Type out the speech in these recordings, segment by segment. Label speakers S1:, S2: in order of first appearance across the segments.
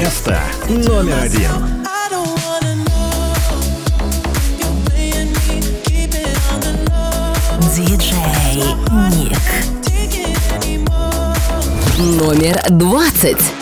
S1: Место номер один.
S2: Диджей Ник. Номер
S1: двадцать.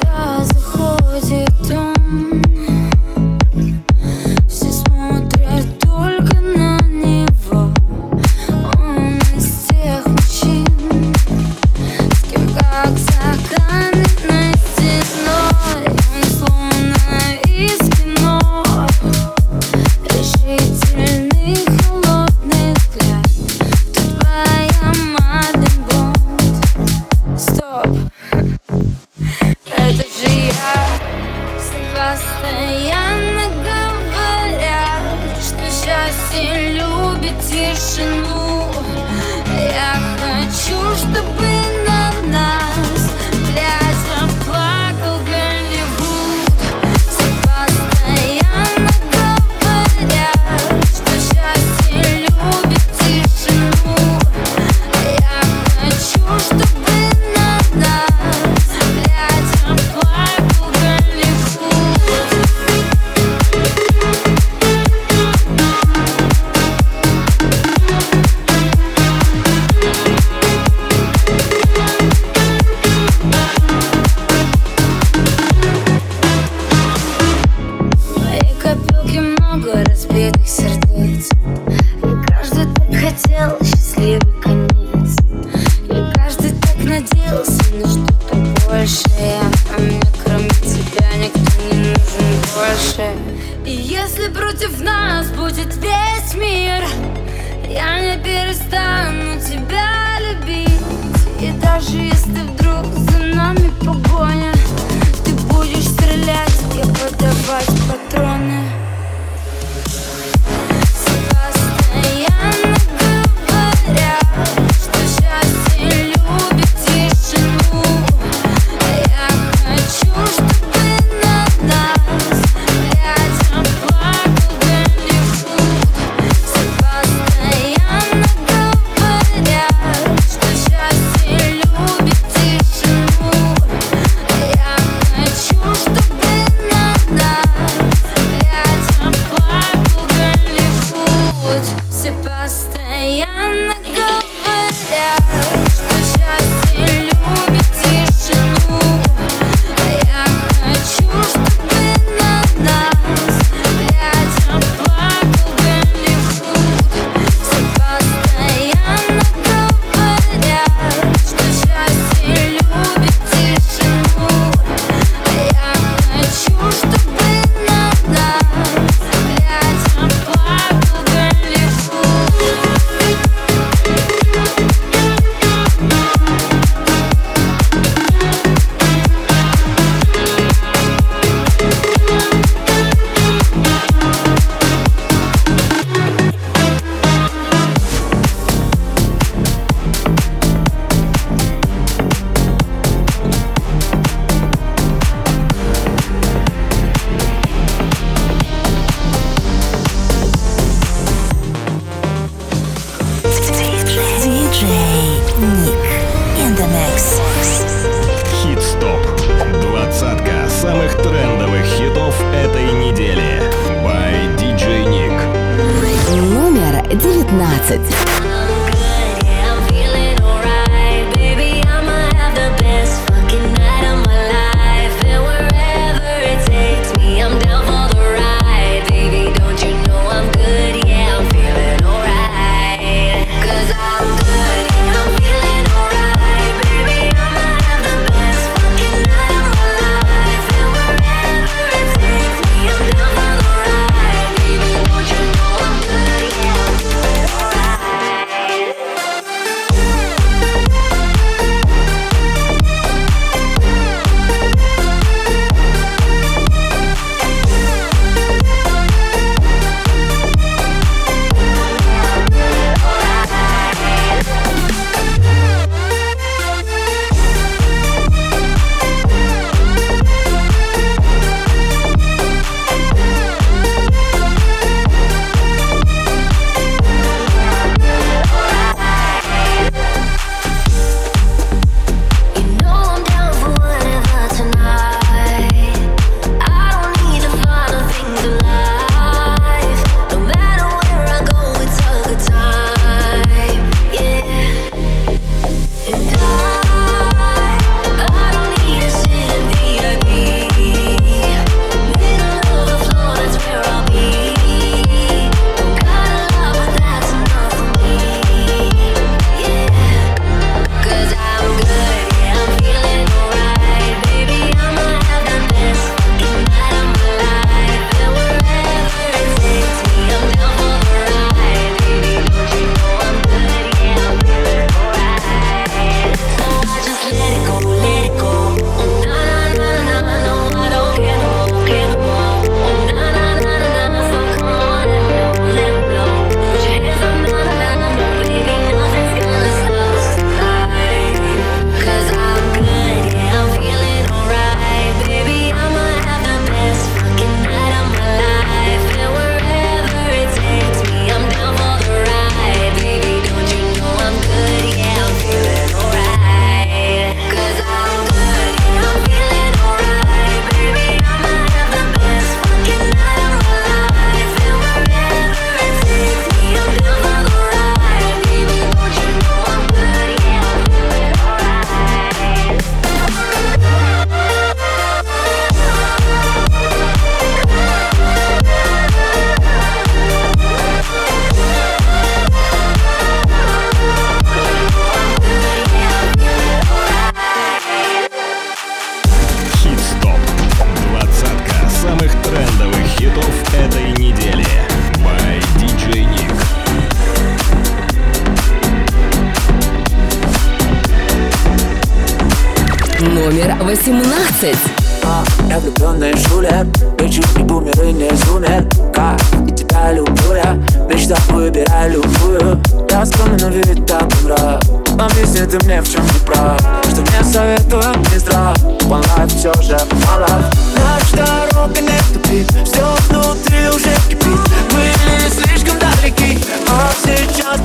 S2: Номер
S3: 18.
S4: А, я влюбленный шулер Вечер и бумеры не зумер. Как и тебя люблю я Мечта выбирай любую. Я но вид так нрав Объясни ты мне, в чем не прав. Что мне советуют не здрав. One life все же мало Наша дорога не тупик Все внутри уже кипит. Были слишком далеки А сейчас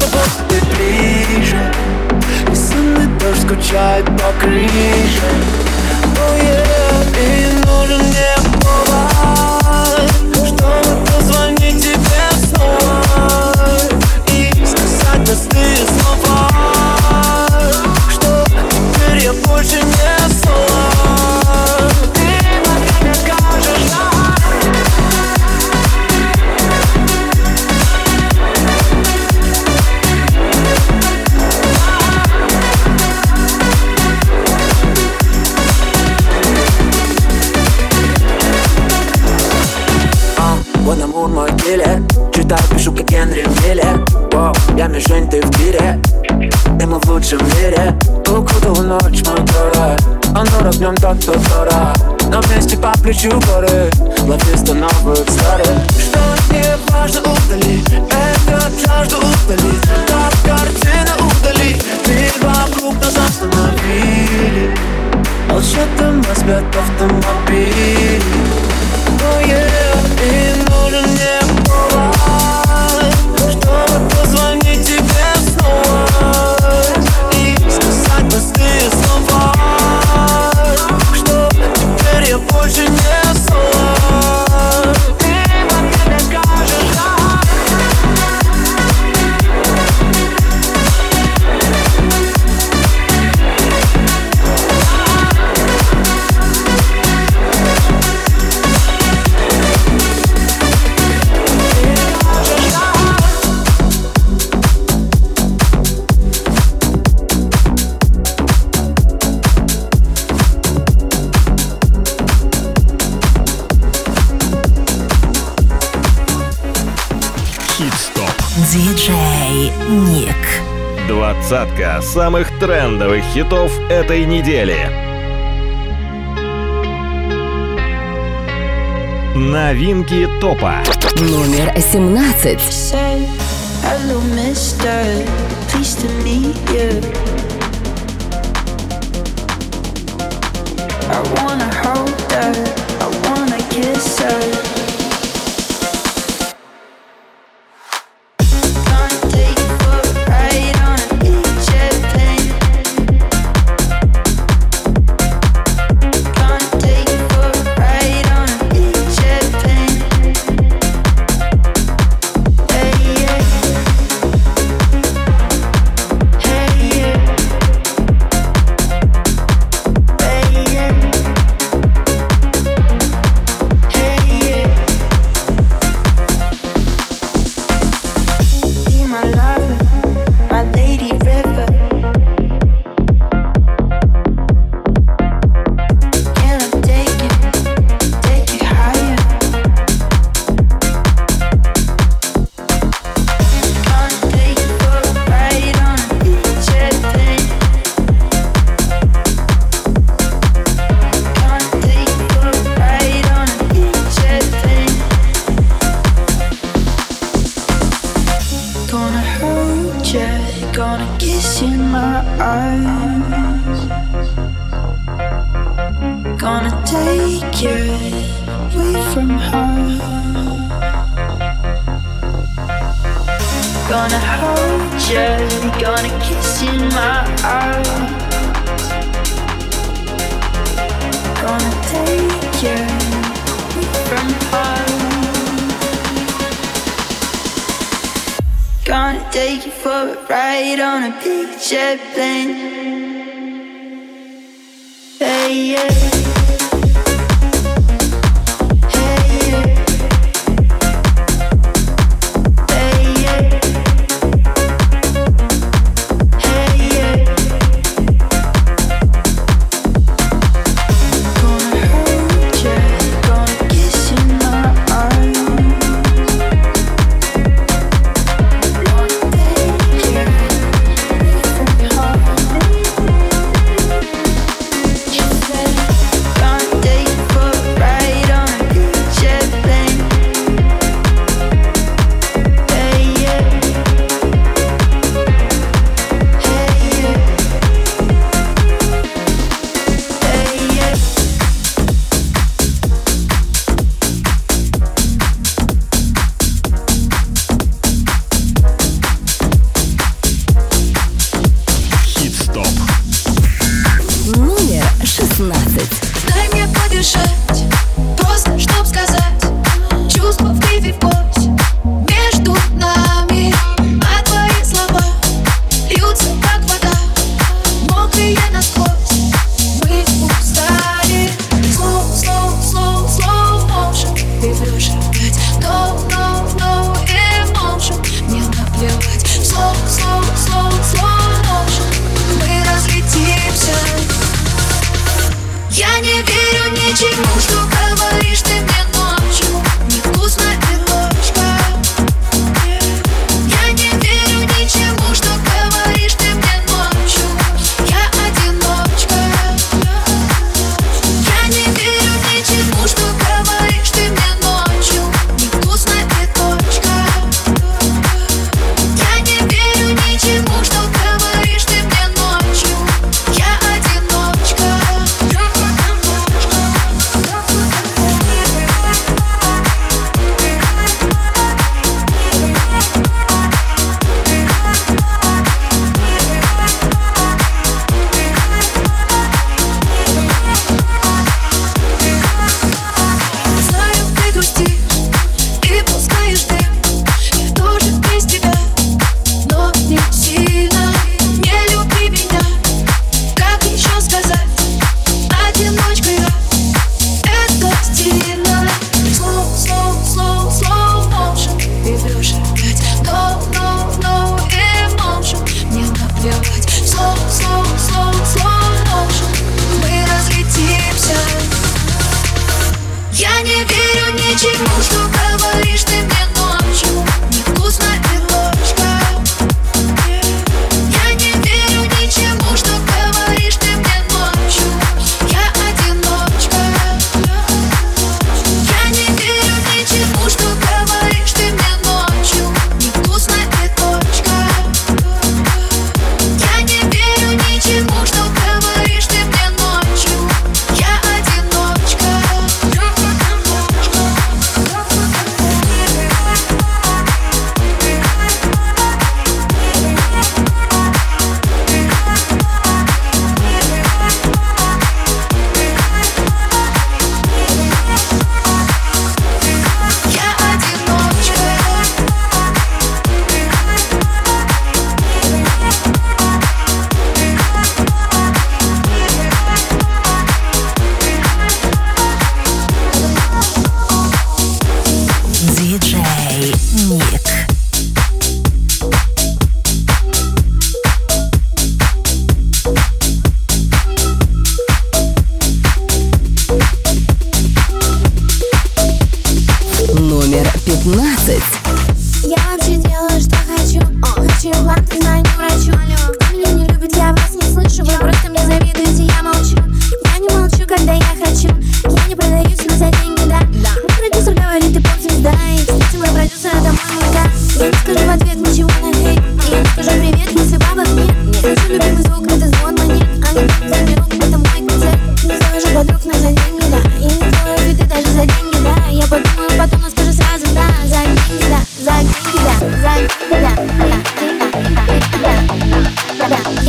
S4: ты ближе И сонный дождь скучает по крыше. Oh yeah, и нужен мне повод Чтобы позвонить тебе снова И сказать простые слова Что теперь я больше не Читаю, пишу, как Генри Миллер Воу, я мишень, ты в тире И мы в лучшем мире. Укутал ночь, мой город Он дорог, в нем тот, кто дорог Но вместе по плечу горы. Ловисты новых старых. Что не важно, удали. Этот жажду удали. Так картина удали. Мир вокруг нас остановили. Молчат и спят автомобили Oh yeah, и нужен мне позвонить тебе снова. И сказать простые слова
S1: самых трендовых хитов этой недели. Новинки топа.
S3: Номер 17.
S5: Say, hello, mister. Pleased to meet you. I wanna hold her. I wanna kiss her.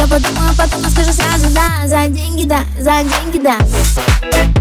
S6: Я подумаю, потом скажу сразу да За деньги да, за деньги да.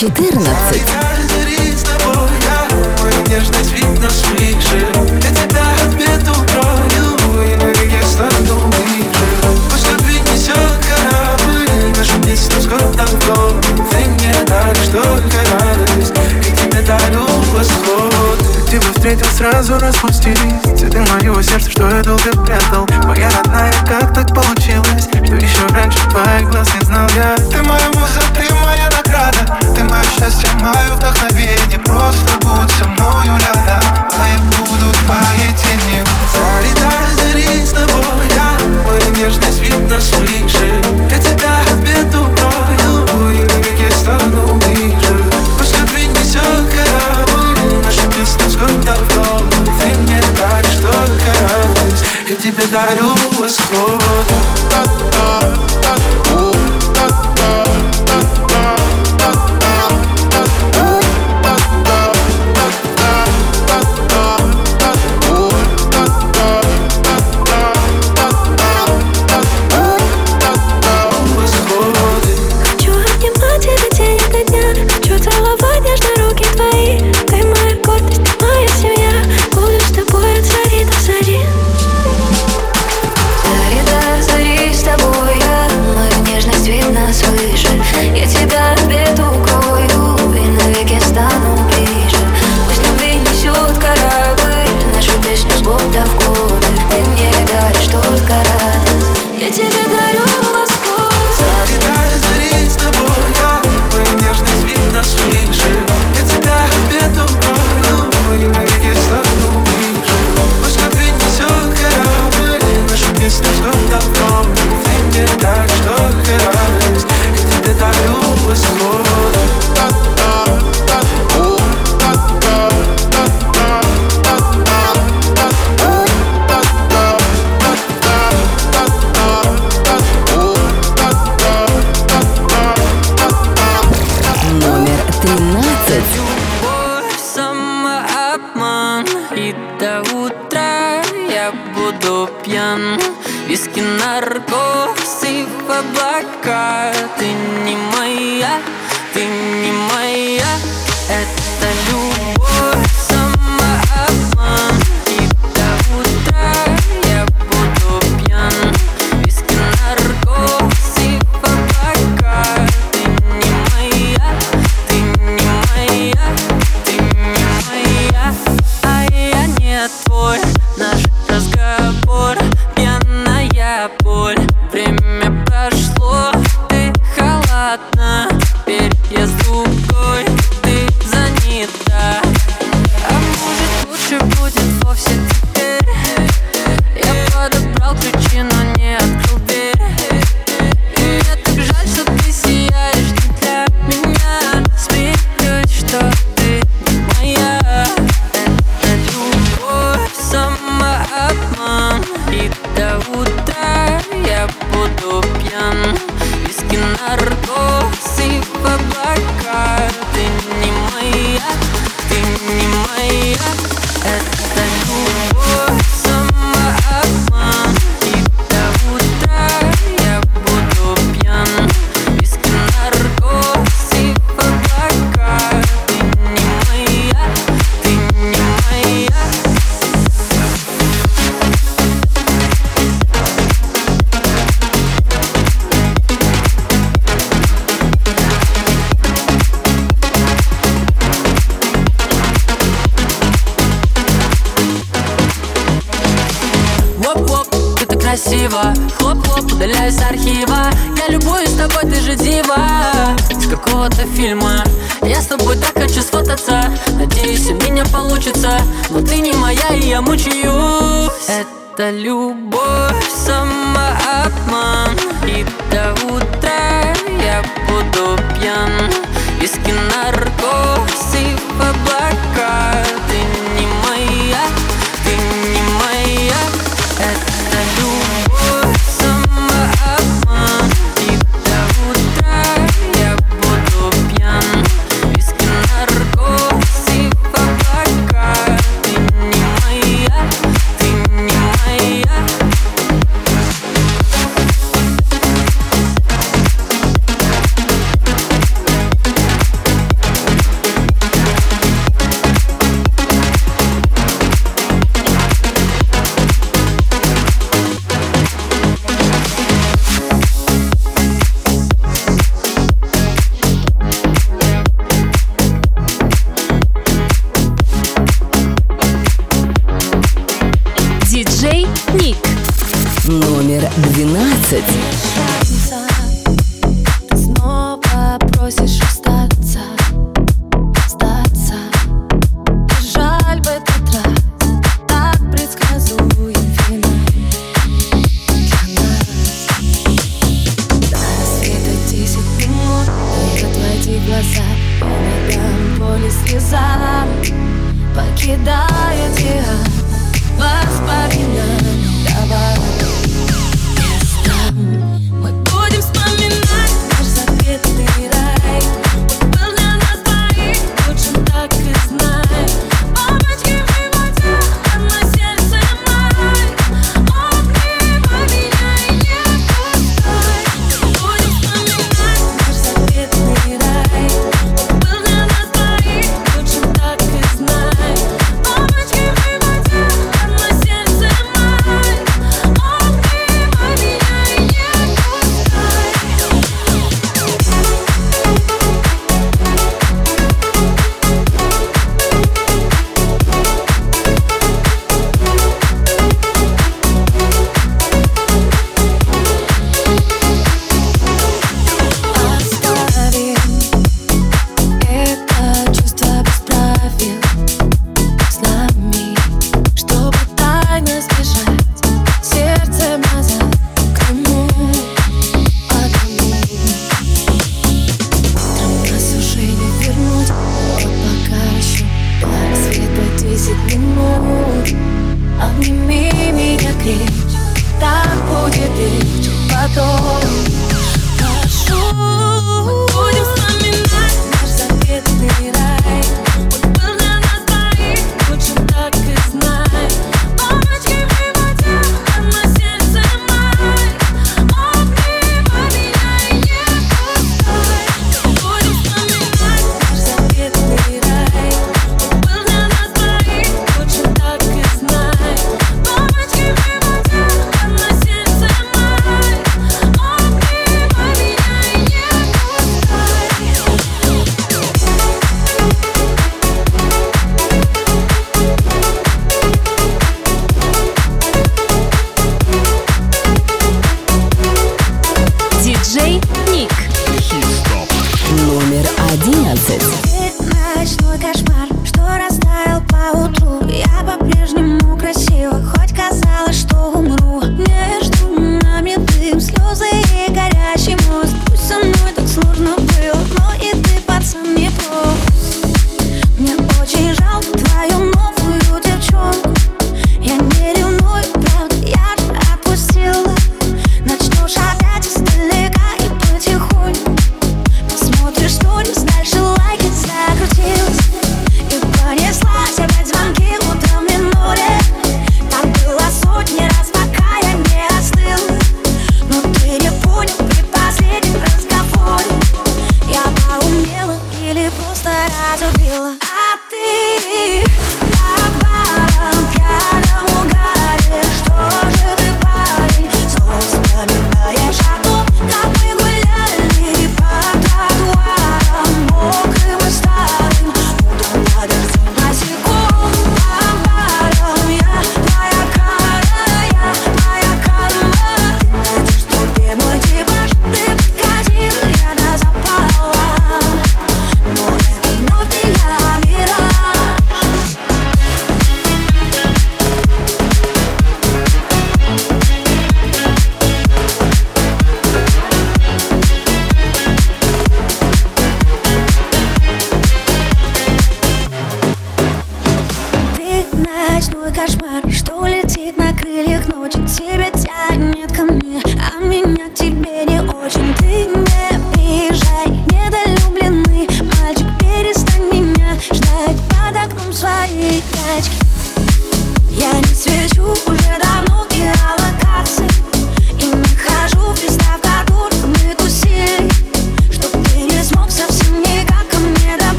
S3: 14.
S7: сразу распустились Цветы моего сердца, что я долго прятал Моя родная, как так получилось Что еще раньше твоих глаз не знал я Ты моя муза, ты рада. Ты мое счастье, мое вдохновение. Просто будь со мною рядом. А я буду твоей тенью Солидар зарит с тобой. Я Моя нежность видно слышит Я тебя от беду пройду стану ближе Пусть как принесет корабль Наша песня с Ты мне даришь только радость. Я тебе дарю восход.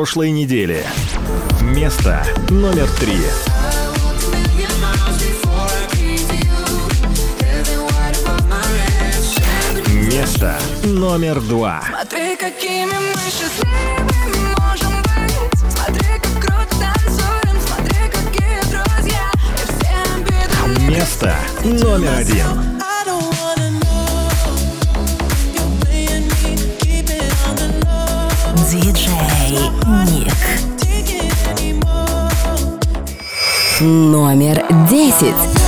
S8: прошлой недели. Место номер три. Место номер два.
S1: Смотри, какими мы счастливыми можем быть. Смотри, как круто танцуем. Смотри, какие друзья. И все обиды
S8: Место номер один.
S2: Дмитрий Ник.
S9: Номер десять.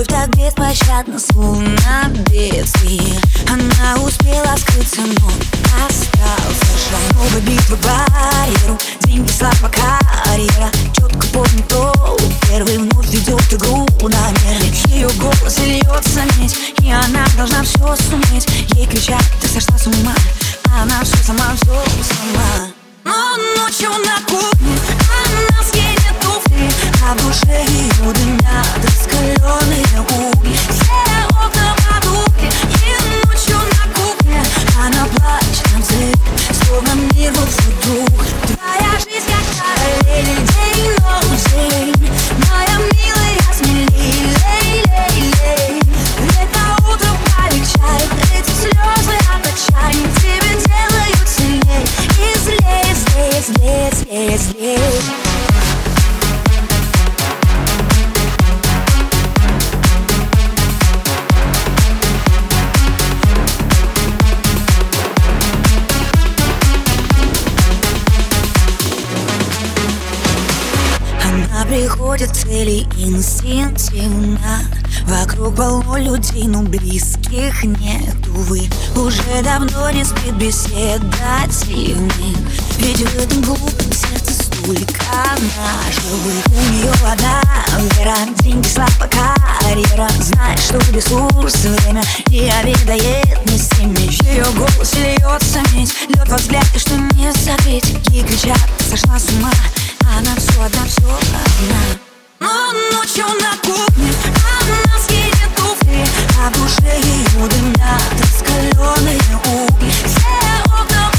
S10: Любовь так
S9: беспощадна, словно бедствие. Она успела скрыться, но остался шаг Новая битва барьеру, деньги, слава, карьера. Четко помню то, первый вновь ведет игру намер Ее голос льется медь, и она должна все суметь. Ей кричат, ты сошла с ума, она все сама, все сама. Но ночью на кухне она А в душе ее дымят раскаленные угли Все окна потухли, и ночью на кухне Она плачет на взрыв, словно мир был вдруг Твоя жизнь как день, ночь, день. Моя милая, смелей, лей, лей, лей Это утро полегчает, эти слезы от отчаяния Тебя делают сильней. И злее, злее, злее, злее, злее приходит к цели инстинктивно. Вокруг полно людей, но близких нет, увы Уже давно не спит беседа дивных Ведь в этом глупом сердце столько наживых У нее одна вера, деньги, слава, карьера. Знает, что ресурс, время не обедает ни с теми Ее голос льется медь, лед во взгляд, и что не забыть Ей кричат, сошла с ума, она все одна, все одна Но ночью на кухне она скинет туфли А в душе ее дымят раскаленные угли. Все окна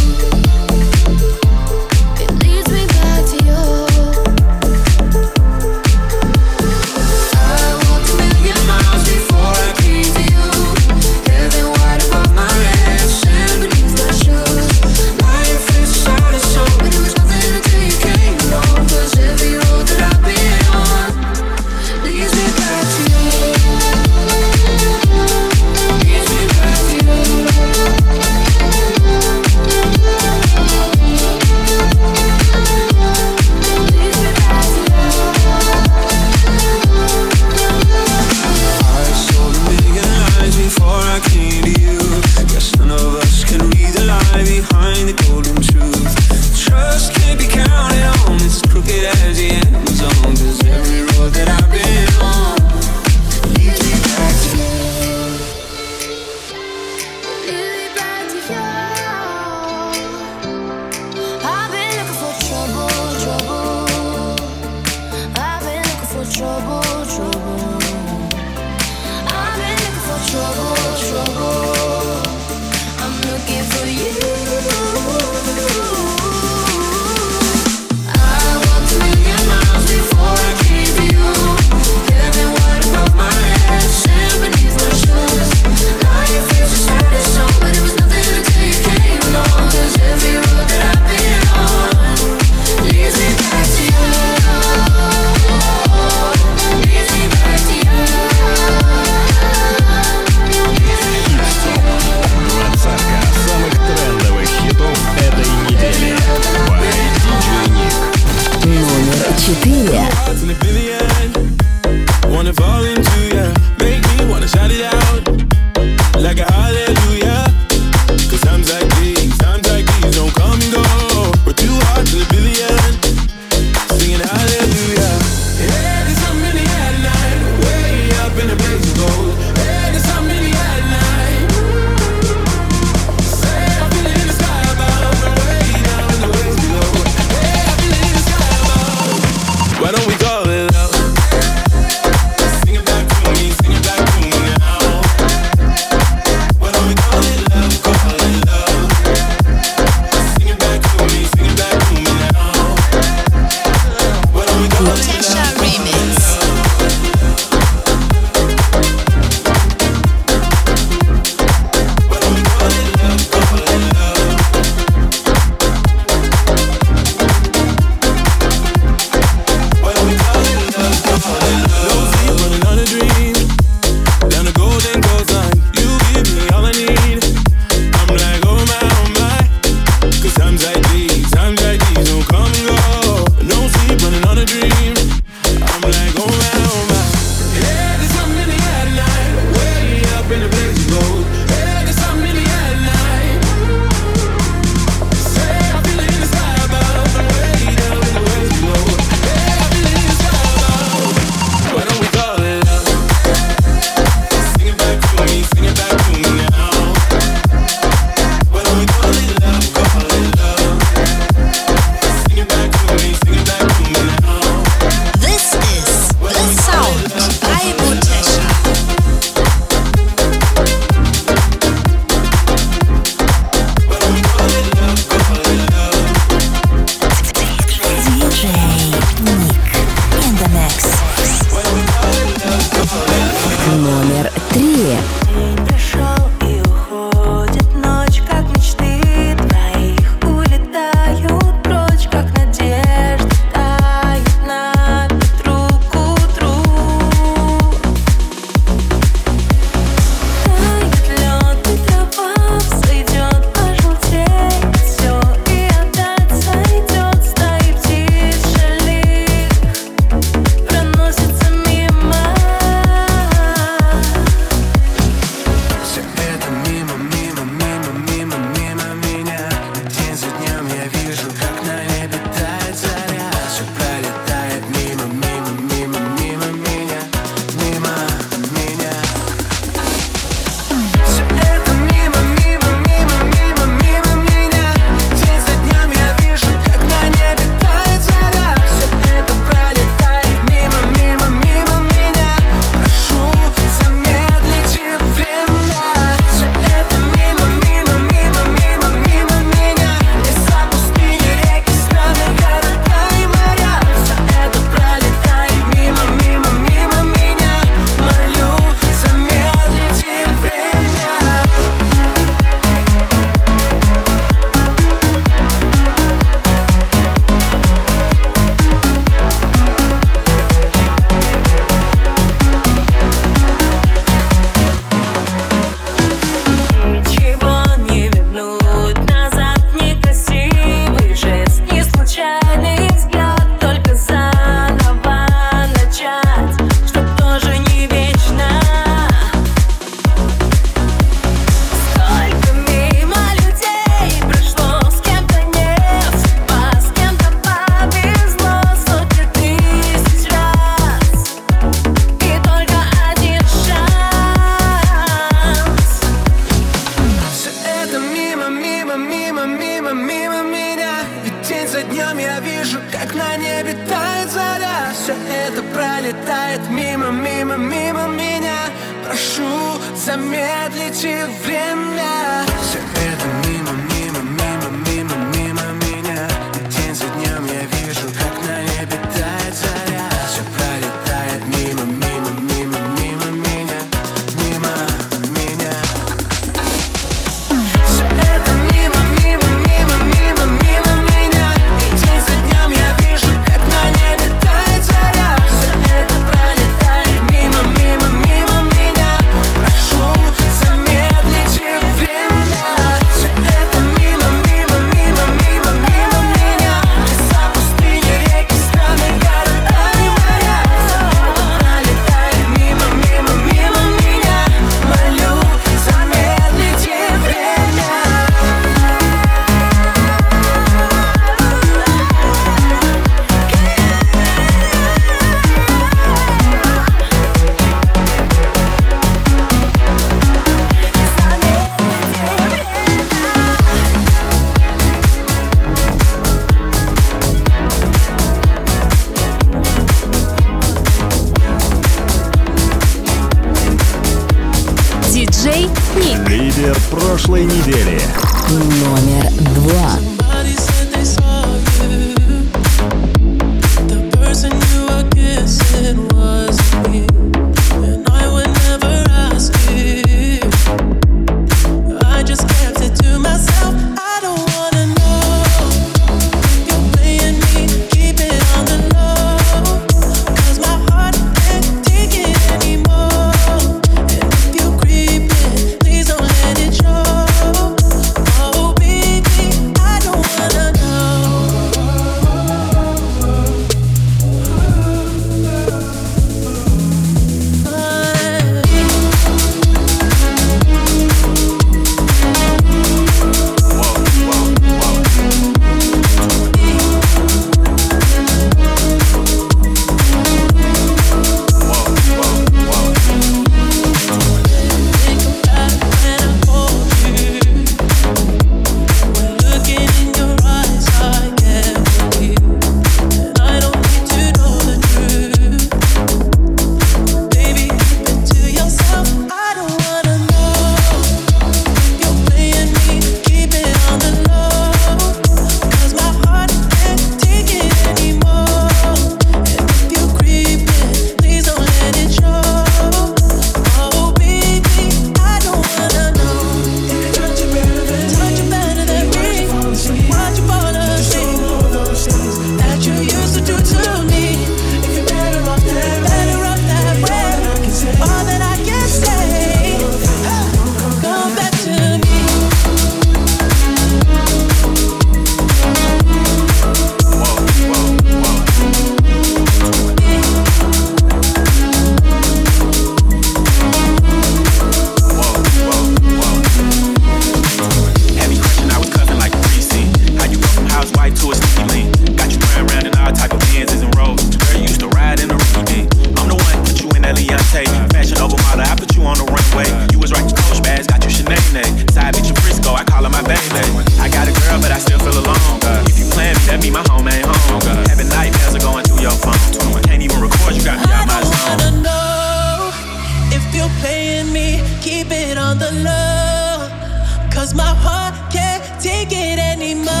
S9: it
S2: anymore.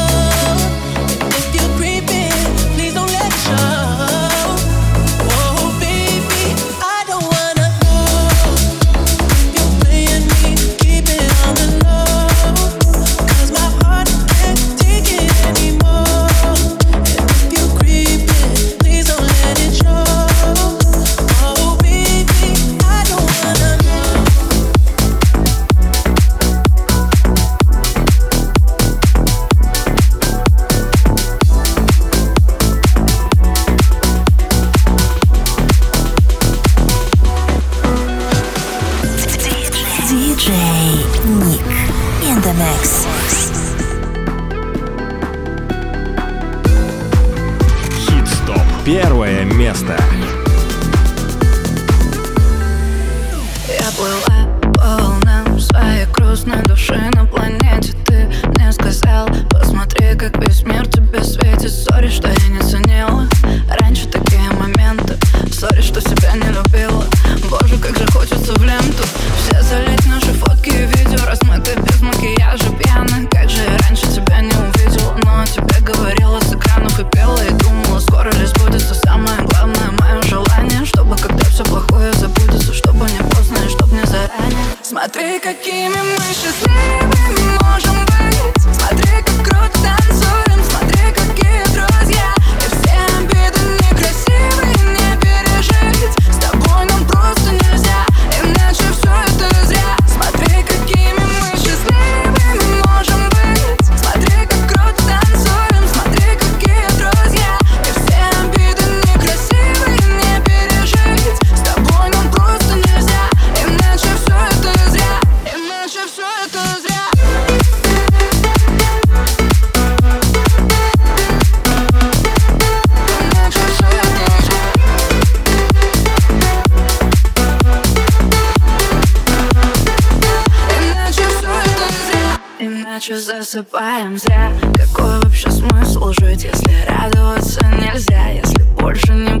S10: просыпаемся Какой вообще смысл жить, если радоваться нельзя? Если больше не